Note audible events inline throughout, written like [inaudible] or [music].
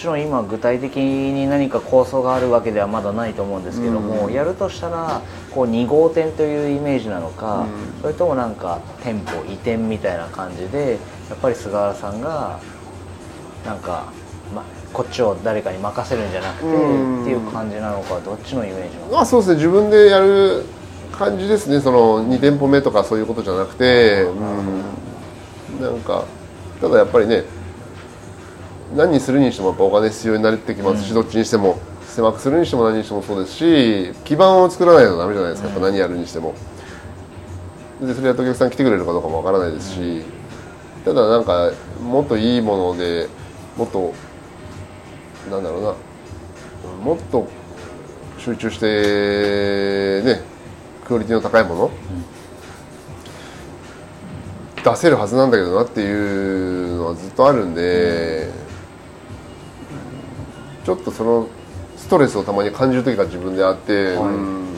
もちろん今具体的に何か構想があるわけではまだないと思うんですけども、うん。やるとしたらこう2号店というイメージなのか、うん。それともなんか店舗移転みたいな感じでやっぱり菅原さんがなんか、ま、こっちを誰かに任せるんじゃなくて、うん。っていう感じなのかどっちのイメージなあそうですね。自分でやる感じですね。その2店舗目とかそういうことじゃなくて、うん、なんかただやっぱりね何にするにしてもやっぱお金必要になってきますし、どっちにしても。狭くするにしても何にしてもそうですし基盤を作らないとダメじゃないですかやっぱ何やるにしても。でそれやってお客さん来てくれるかどうかもわからないですし、ただなんかもっといいものでもっとなんだろうな。もっと集中してねクオリティの高いもの、出せるはずなんだけどなっていうのはずっとあるんで、ちょっとそのストレスをたまに感じる時が自分であって、うん。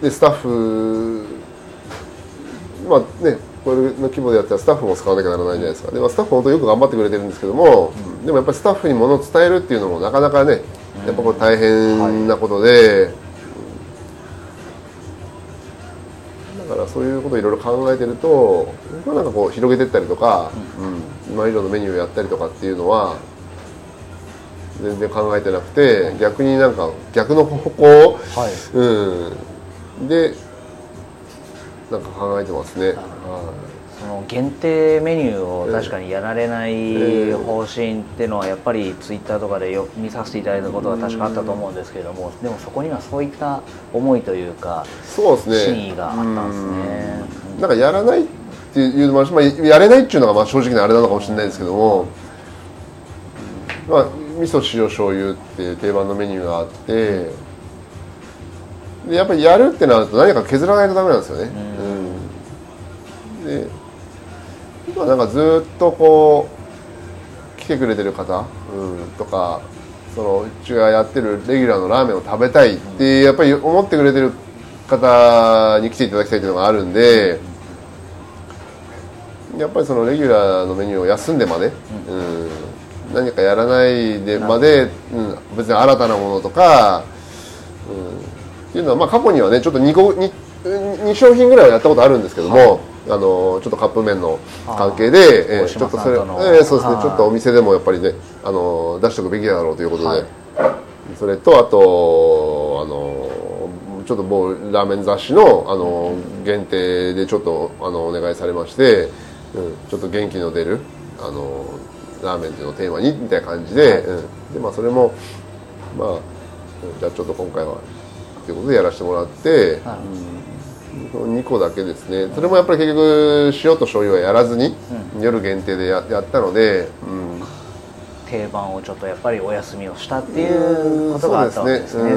でスタッフまあねこれの規模でやったらスタッフも使わなきゃならないじゃないですか。で、まあ、スタッフ本当よく頑張ってくれてるんですけども、でもやっぱりスタッフに物を伝えるっていうのもなかなかねやっぱこれ大変なことで、だからそういうことをいろいろ考えてると僕はなんかこう広げていったりとか、うん。今以上のメニューをやったりとかっていうのは全然考えてなくて逆になんか逆の方向はい。うん、でなんか考えてますね。はその限定メニューを確かにやられないええ方針っていうのはやっぱりツイッターとかでよ見させていただいたことは確かあったと思うんですけれどもでもそこにはそういった思いというかいそうですね。真意があったんですね。うん。なんかやらないっていうのもあるし、まあ、やれないっていうのがまあ正直なあれなのかもしれないですけども、まあ味噌塩醤油っていう定番のメニューがあって。でやっぱりやるってなると何か削らないとダメなんですよね。うん。で今なんかずっとこう来てくれてる方、うん、とかそのうちがやってるレギュラーのラーメンを食べたいってやっぱり思ってくれてる方に来ていただきたいっていうのがあるんで、やっぱりそのレギュラーのメニューを休んでまで、うん何かやらないでまで、うん、別に新たなものとか、うん、っていうのは、まあ、過去にはねちょっと 2, 個 2, 2商品ぐらいはやったことあるんですけども、あのちょっとカップ麺の関係で、え大ーちょっとそれ、えーそうですね。はいちょっとお店でもやっぱりねあの出しておくべきだろうということで、はい。それとあとあのちょっともうラーメン雑誌のあの限定でちょっとあのお願いされまして、うん、ちょっと元気の出るあのラーメンっていうのをテーマにみたいな感じで,、うん、でまあそれもまあうんじゃあちょっと今回はっていうことでやらせてもらって、はい。その2個だけですね。それもやっぱり結局塩と醤油はやらずに、夜限定でややったので、うん、定番をちょっとやっぱりお休みをしたっていうことがあったわけですね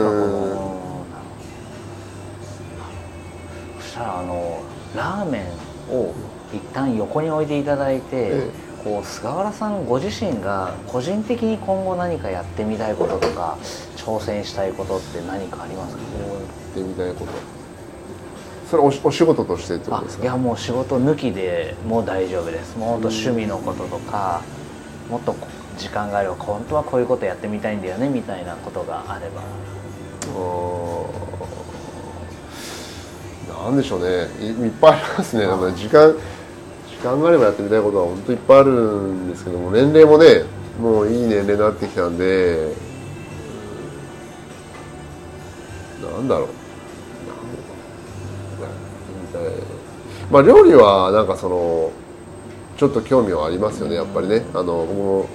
そしたらあのラーメンを一旦横に置いていただいて、えこう菅原さんご自身が個人的に今後何かやってみたいこととか挑戦したいことって何かありますか？ってみたいなこと。それおしお仕事としてってことあですか？いやもう仕事抜きでもう大丈夫です。もう本当趣味のこととかもっとこ時間があれば本当はこういうことやってみたいんだよねみたいなことがあれば。なんでしょうね。いいっぱいありますね。時間時間があればやってみたいことは本当いっぱいあるんですけども年齢もねもういい年齢になってきたんでなんだろう。やってみたいまあ料理はなんかそのちょっと興味はありますよねやっぱりね。あの僕も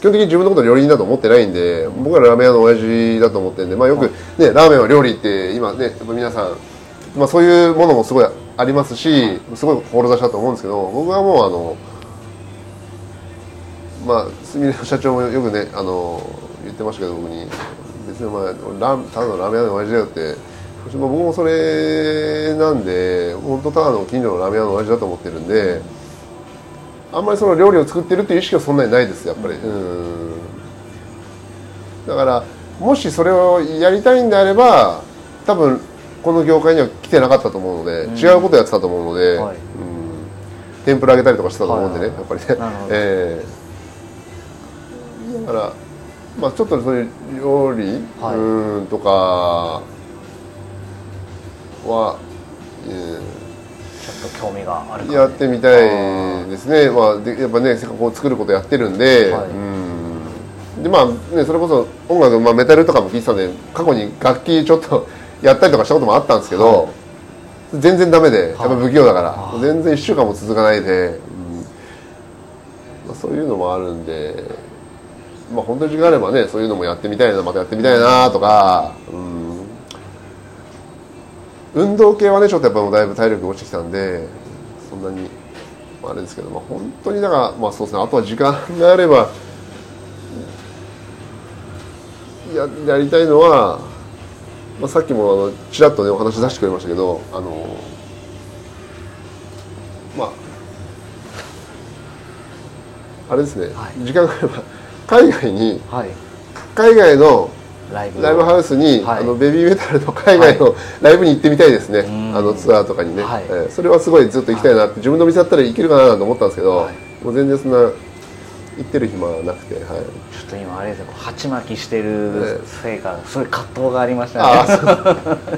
基本的に自分のこと料理人だと思ってないんで僕はラーメン屋の親父だと思ってるんで、まあ、よく、ね、ラーメンは料理って今ねやっぱ皆さん、まあ、そういうものもすごいありますしすごい志だと思うんですけど僕はもうあのまあすみれの社長もよくねあの言ってましたけど僕に。別にお前ラーただのラーメン屋の親父だよって。まあ僕もそれなんで本当ただの近所のラーメン屋の親父だと思ってるんで。あんまりその料理を作ってるっていう意識はそんなにないですやっぱり。うん。だからもしそれをやりたいんであれば多分この業界には来てなかったと思うので、うん。違うことやってたと思うので、はい。うん。天ぷら揚げたりとかしてたと思うんでね、はいやっぱりね。[laughs] えだからまあちょっとそういう料理、はい。うんとかは、えちょっと興味があるーかやってみたいですね。まあでやっぱねせっかく作ることやってるんで、はい。うん。でまあねそれこそ音楽、まあ、メタルとかも聴いてたんで過去に楽器ちょっとやったりとかしたこともあったんですけど、はい全然ダメでやっぱ不器用だから、はい。全然1週間も続かないで、うん。まあ、そういうのもあるんで、まあ、本当に時間があればねそういうのもやってみたいなまたやってみたいなとか、うん、運動系はねちょっとやっぱもうだいぶ体力落ちてきたんでそんなにまああれですけど、まあ、本当にだからまあそうですね。あとは時間があればややりたいのは、まあ、さっきもあのちらっとねお話出してくれましたけどあのまああれですね、はい。時間があれば海外にはい。海外のライブハウスに、はい。あのベビーメタルの海外のライブに行ってみたいですね、ん。あのツアーとかにね、はい。えーそれはすごいずっと行きたいなって、自分の店だったら行けるかなと思ったんですけど、はい。もう全然そんな行ってる暇はなくて、はい、ちょっと今あれですねこう鉢巻きしてるえせいかすごい葛藤がありましたあ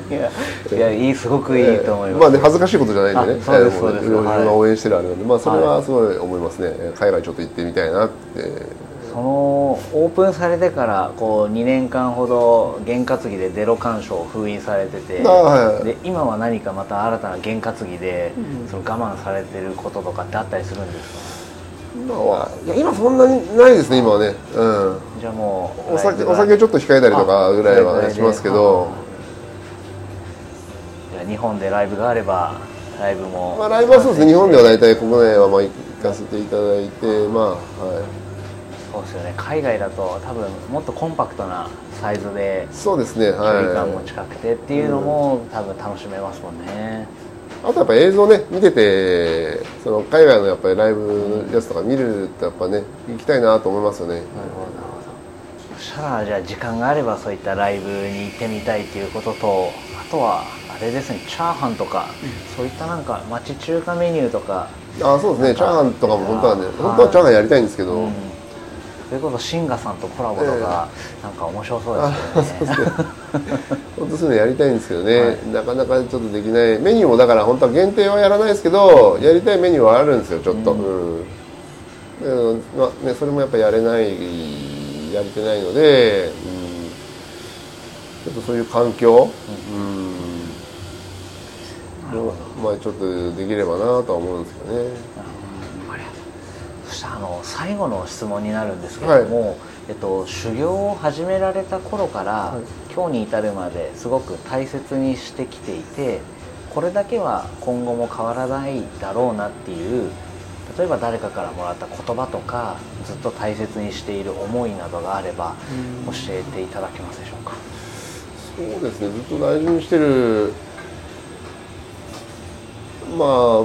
ね [laughs] いやいやいいすごくいいと思います、まあね恥ずかしいことじゃないんでね。あそうですそうです。い。ろいろはい応援してるあれなんで、まあそれはすごい思いますね、えー海外ちょっと行ってみたいなって。そのオープンされてからこう2年間ほど験担ぎでゼロ干渉を封印されててあはいで今は何かまた新たな験担ぎで、その我慢されてることとかってあったりするんですか？今はいや今そんなにないですね今はね。うん。じゃあもうお酒お酒をちょっと控えたりとかぐらいはしますけど。じゃあ日本でライブがあればライブも、まあライブはそうですね。日本では大体国内はまあ行かせていただいてまあはい。そうですよね。海外だと多分もっとコンパクトなサイズでそうですね距離感もはい近くてっていうのも多分楽しめますもんね、あとやっぱ映像ね見ててその海外のやっぱりライブのやつとか見るとやっぱね行きたいなと思いますよね。なるほど。なるほどそしたらじゃあ時間があればそういったライブに行ってみたいっていうこととあとはあれですねチャーハンとか、そういったなんか町中華メニューとか、あそうですね。チャーハンとかも本当はねはい。本当はチャーハンやりたいんですけど、うん、それこそシンガさんとコラボとか、なんか面白そうあですよね [laughs] 本当そういうのやりたいんですけどね、はい。なかなかちょっとできない。メニューもだから本当は限定はやらないですけどやりたいメニューはあるんですよちょっと、ううん。だけどまあね、それもやっぱやれないやれてないので、うん、ちょっとそういう環境、うん。をまあちょっとできればなとは思うんですけどね。そしてあの最後の質問になるんですけれども、えっと、修行を始められた頃から、はい今日に至るまですごく大切にしてきていてこれだけは今後も変わらないだろうなっていう例えば誰かからもらった言葉とかずっと大切にしている思いなどがあれば教えていただけますでしょうか？そうですねずっと大事にしてるまあ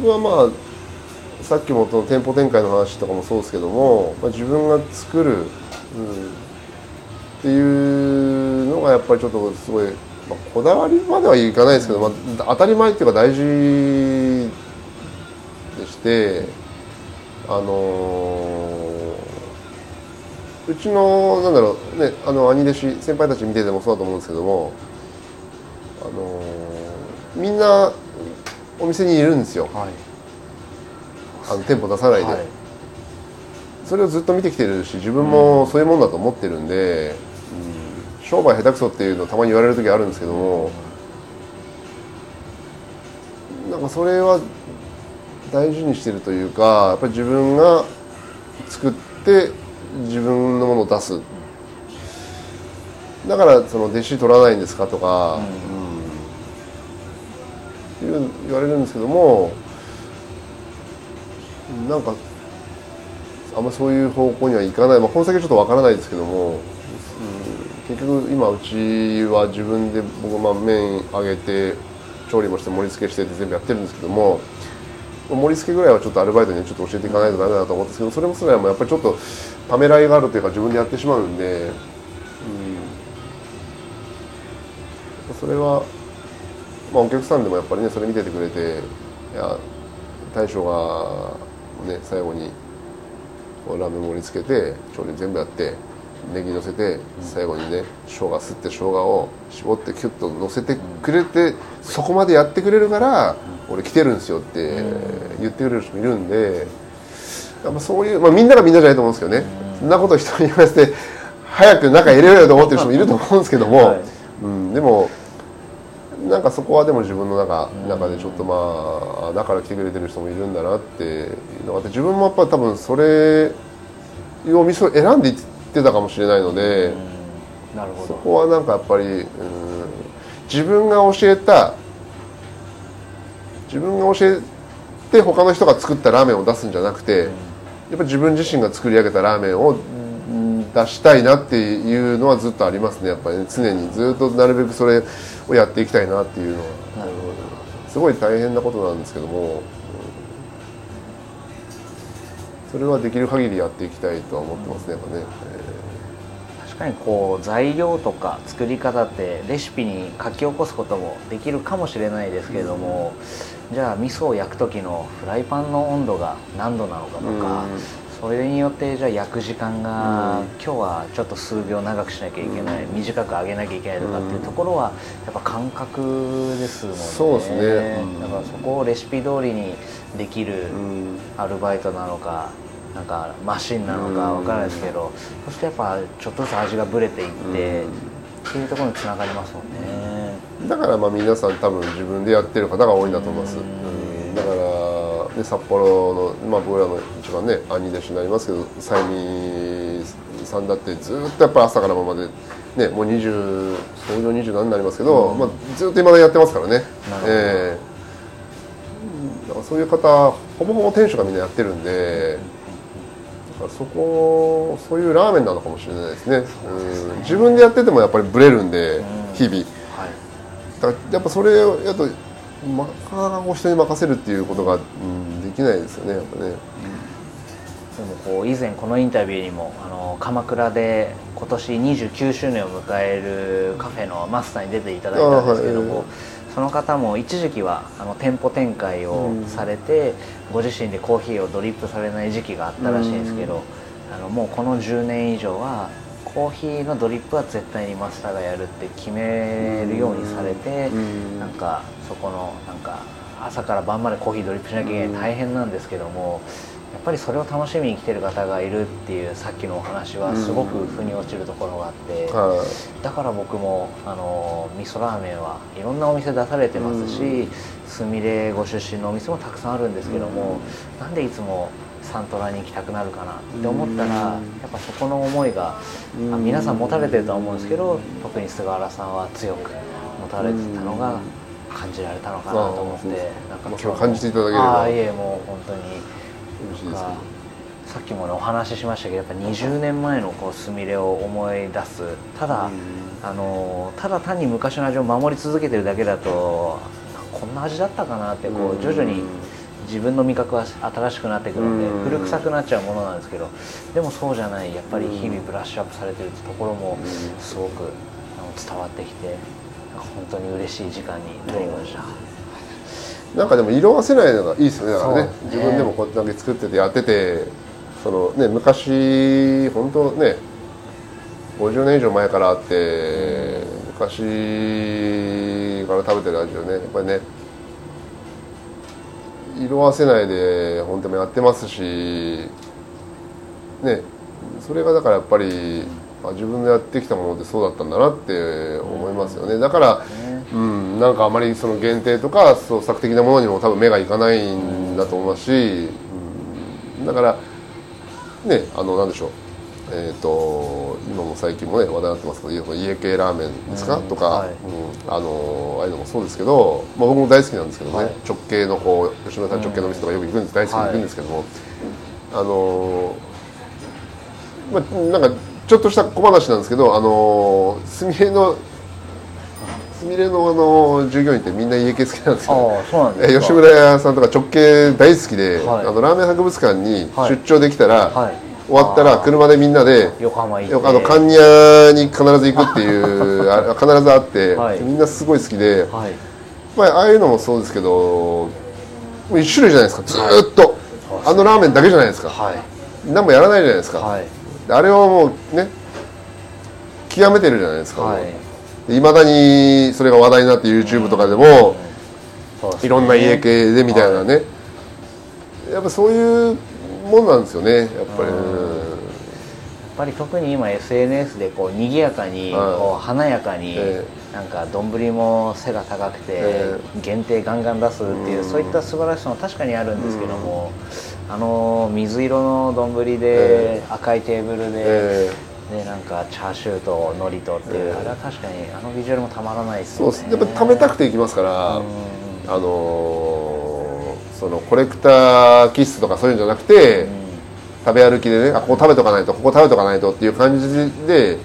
僕はまあさっきもその店舗展開の話とかもそうですけども、まあ、自分が作る、うん、っていうのがやっぱりちょっとすごい、まあ、こだわりまではいかないですけど、まあ、当たり前っていうか大事でしてあのーうちのなんだろうねあの兄弟子先輩たち見ててもそうだと思うんですけどもあのーみんなお店にいるんですよ。はい。あの店舗出さないで、はい。それをずっと見てきてるし自分もそういうもんだと思ってるんで、うん商売下手くそっていうのたまに言われる時あるんですけども、なんかそれは大事にしてるというかやっぱり自分が作って自分のものを出す。だからその弟子取らないんですかとか、うん。いう言われるんですけどもなんかあんまそういう方向にはいかない、まあ、この先ちょっとわからないですけども、結局今うちは自分で僕まあ麺揚げて調理もして盛り付けしてって全部やってるんですけども盛り付けぐらいはちょっとアルバイトにちょっと教えていかないとダメだと思うんですけどそれもそれはもやっぱりちょっとためらいがあるというか自分でやってしまうんで、うん、それは、まあ、お客さんでもやっぱりねそれ見ててくれていや大将がね最後にラーメン盛り付けて調理全部やってネギ乗せて最後にね生姜すって生姜を絞ってキュッと乗せてくれてそこまでやってくれるから俺来てるんですよって言ってくれる人もいるんでやっぱそういう、まあ、みんながみんなじゃないと思うんですけどね。そんなこと人に言わせて早く中入れろよと思ってる人もいると思うんですけども、はい。うん、でもなんかそこはでも自分の中中でちょっとまあだから来てくれてる人もいるんだなっていうのがあって自分もやっぱり多分それを味噌を選んでいってたかもしれないので。なるほど。そこはなんかやっぱりうん自分が教えた自分が教えて他の人が作ったラーメンを出すんじゃなくて、やっぱり自分自身が作り上げたラーメンをうん出したいなっていうのはずっとありますね。やっぱりね常にずっとなるべくそれをやっていきたいなっていうのは。すごい大変なことなんですけども、うん。それはできる限りやっていきたいとは思ってますねやっぱね。確かにこう材料とか作り方ってレシピに書き起こすこともできるかもしれないですけれども、じゃあ味噌を焼く時のフライパンの温度が何度なのかとか、うん。それによってじゃあ焼く時間が、うん。今日はちょっと数秒長くしなきゃいけない、短く揚げなきゃいけないとかっていうところはやっぱ感覚ですもんね。そうですね。うん。だからそこをレシピ通りにできる、うん。アルバイトなのかなんかマシンなのかわからないですけど、そしてやっぱちょっとずつ味がぶれていって、っていうところにつながりますもんね。だからまあ皆さん多分自分でやってる方が多いんだと思います、だから、ね、札幌の、まあ、僕らの一番ね兄弟子になりますけどサイミさんだってずっとやっぱり朝からまで、ね、もう20創業20何になりますけど、まあ、ずっと今だやってますからね。ええ。だからそういう方ほぼほぼ店主がみんなやってるんでそこそういうラーメンなのかもしれないですね、うん、自分でやっててもやっぱりブレるんで日々。はい。だからやっぱそれをやとなかなか人に任せるっていうことが、うん、できないですよねやっぱね。でもこう以前このインタビューにもあの鎌倉で今年29周年を迎えるカフェのマスターに出ていただいたんですけども、あはいその方も一時期はあの店舗展開をされて、ご自身でコーヒーをドリップされない時期があったらしいんですけど、あのもうこの10年以上はコーヒーのドリップは絶対にマスターがやるって決めるようにされて、うん。なんかそこのなんか朝から晩までコーヒードリップしなきゃいけない大変なんですけども、やっぱりそれを楽しみに来てる方がいるっていうさっきのお話はすごく腑に落ちるところがあって、はだから僕もあの味噌ラーメンはいろんなお店出されてますし、すみれご出身のお店もたくさんあるんですけども、なんでいつもサントラに行きたくなるかなって思ったら、やっぱそこの思いが、あ皆さん持たれてるとは思うんですけど特に菅原さんは強く持たれてたのが感じられたのかなと思って、うん。なんかまあそれを感じていただければ。ああいえもう本当に。さっきもねお話ししましたけどやっぱ20年前のこうスミレを思い出す。ただ、あのただ単に昔の味を守り続けてるだけだとこんな味だったかなってこう徐々に自分の味覚は新しくなってくるのでうん。古臭くなっちゃうものなんですけどでもそうじゃないやっぱり日々ブラッシュアップされてるってところもすごく伝わってきて本当に嬉しい時間になりました。なんかでも色あせないのがいいですよね。だからねね自分でもこうやって作っててやっててそのね昔本当ね50年以上前からあって昔から食べてる味をねやっぱりね色あせないで本当もやってますしねそれがだからやっぱりあ自分でやってきたものってそうだったんだなって思いますよね。だからねうん、なんかあまりその限定とか創作的なものにも多分目がいかないんだと思いますし、うん、だからねあのなんでしょう。えー、と今も最近もね話題になってますけど家系ラーメンですか、うん。とか、はい。うん、あのああいうのもそうですけど、まあ、僕も大好きなんですけどね、はい。直系のこう吉野さん直系の店とかよく行くんです、大好きに行くん。ですけども、あのまあ、なんかちょっとした小話なんですけどあのすみれのすみれのあの従業員ってみんな家系好きなんですよ、ああそうなんですか。え吉村屋さんとか直系大好きで、はい。あのラーメン博物館にはい。出張できたら、はい。終わったら車でみんなで横浜行あの関屋に必ず行くっていう [laughs] あ必ずあって、はい。みんなすごい好きで、はい。まあ、ああいうのもそうですけどもう一種類じゃないですか。ずーっと、あのラーメンだけじゃないですか。はい。何もやらないじゃないですか、はい。あれをもうね極めてるじゃないですか、はいいまだにそれが話題になって YouTube とかでも、ね。いろんな家系でみたいなね、やっぱそういうもんなんですよねやっぱり、うんやっぱり特に今 SNS でこう賑やかにはい。こう華やかにえなんか丼も背が高くてえ限定ガンガン出すっていううん。そういった素晴らしさも確かにあるんですけどもあの水色の丼でえ赤いテーブルでえでなんかチャーシューと海苔とっていう。ええあれは確かにあのビジュアルもたまらないですよね。そうです。やっぱ食べたくていきますから、うん。あのーそのコレクター気質とかそういうんじゃなくて、うん。食べ歩きでねあここ食べとかないとここ食べとかないとっていう感じで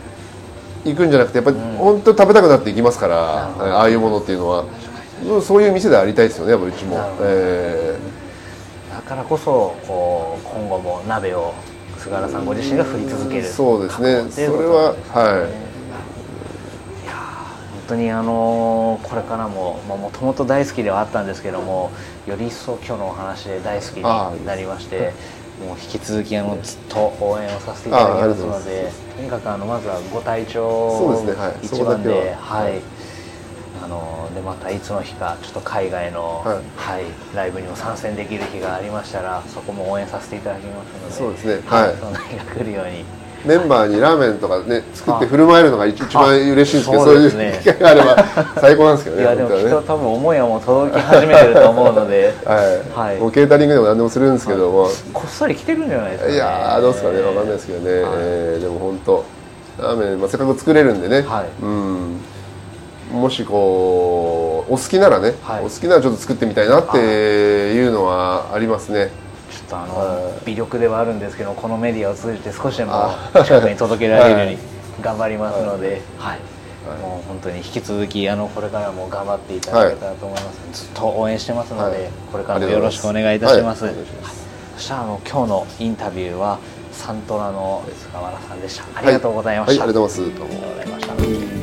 行くんじゃなくてやっぱりうん。本当に食べたくなっていきますから、なるほど。ああいうものっていうのは。うんそういう店でありたいですよねやっぱうちも。えだからこそこう今後も鍋を菅原さんご自身が振り続けるそうですね。っていうことそれははい。いやー本当にあのーこれからももともと大好きではあったんですけどもより一層今日のお話で大好きになりましてもう引き続きあのずっと応援をさせていただきますのでとにかくあのまずはご体調そうですね。はい。一番でははいいあのでまたいつの日かちょっと海外の、はい。はいライブにも参戦できる日がありましたらそこも応援させていただきますのでそうですね。はい。その日が来るように。メンバーにラーメンとかね作って振る舞えるのが一一番嬉しいんですけどあそういうそうですね。機会があれば最高なんですけどねいやでもきっと多分思いはもう届き始めてると思うので [laughs] はい、はい。もうケータリングでも何でもするんですけども、こっそり来てるんじゃないですか、ね、いやーどうですかね。わかんないですけどね、はい。えーでも本当ラーメン、まあ、せっかく作れるんでね、はい。うんもしこうお好きならね、はい。お好きならちょっと作ってみたいなっていうのはありますね。ちょっとあはの微力ではあるんですけどこのメディアを通じて少しでもあ。近くに届けられるようにはい頑張りますので、はい。もう本当に引き続きあのこれからも頑張っていただけたらと思います、ずっと応援してますので、はい。これからもよろしくお願いいたします,、そしたらあの今日のインタビューはサントラの菅原さんでした。ありがとうございました、はい、ありがとうございます。どうも。ありがとうございました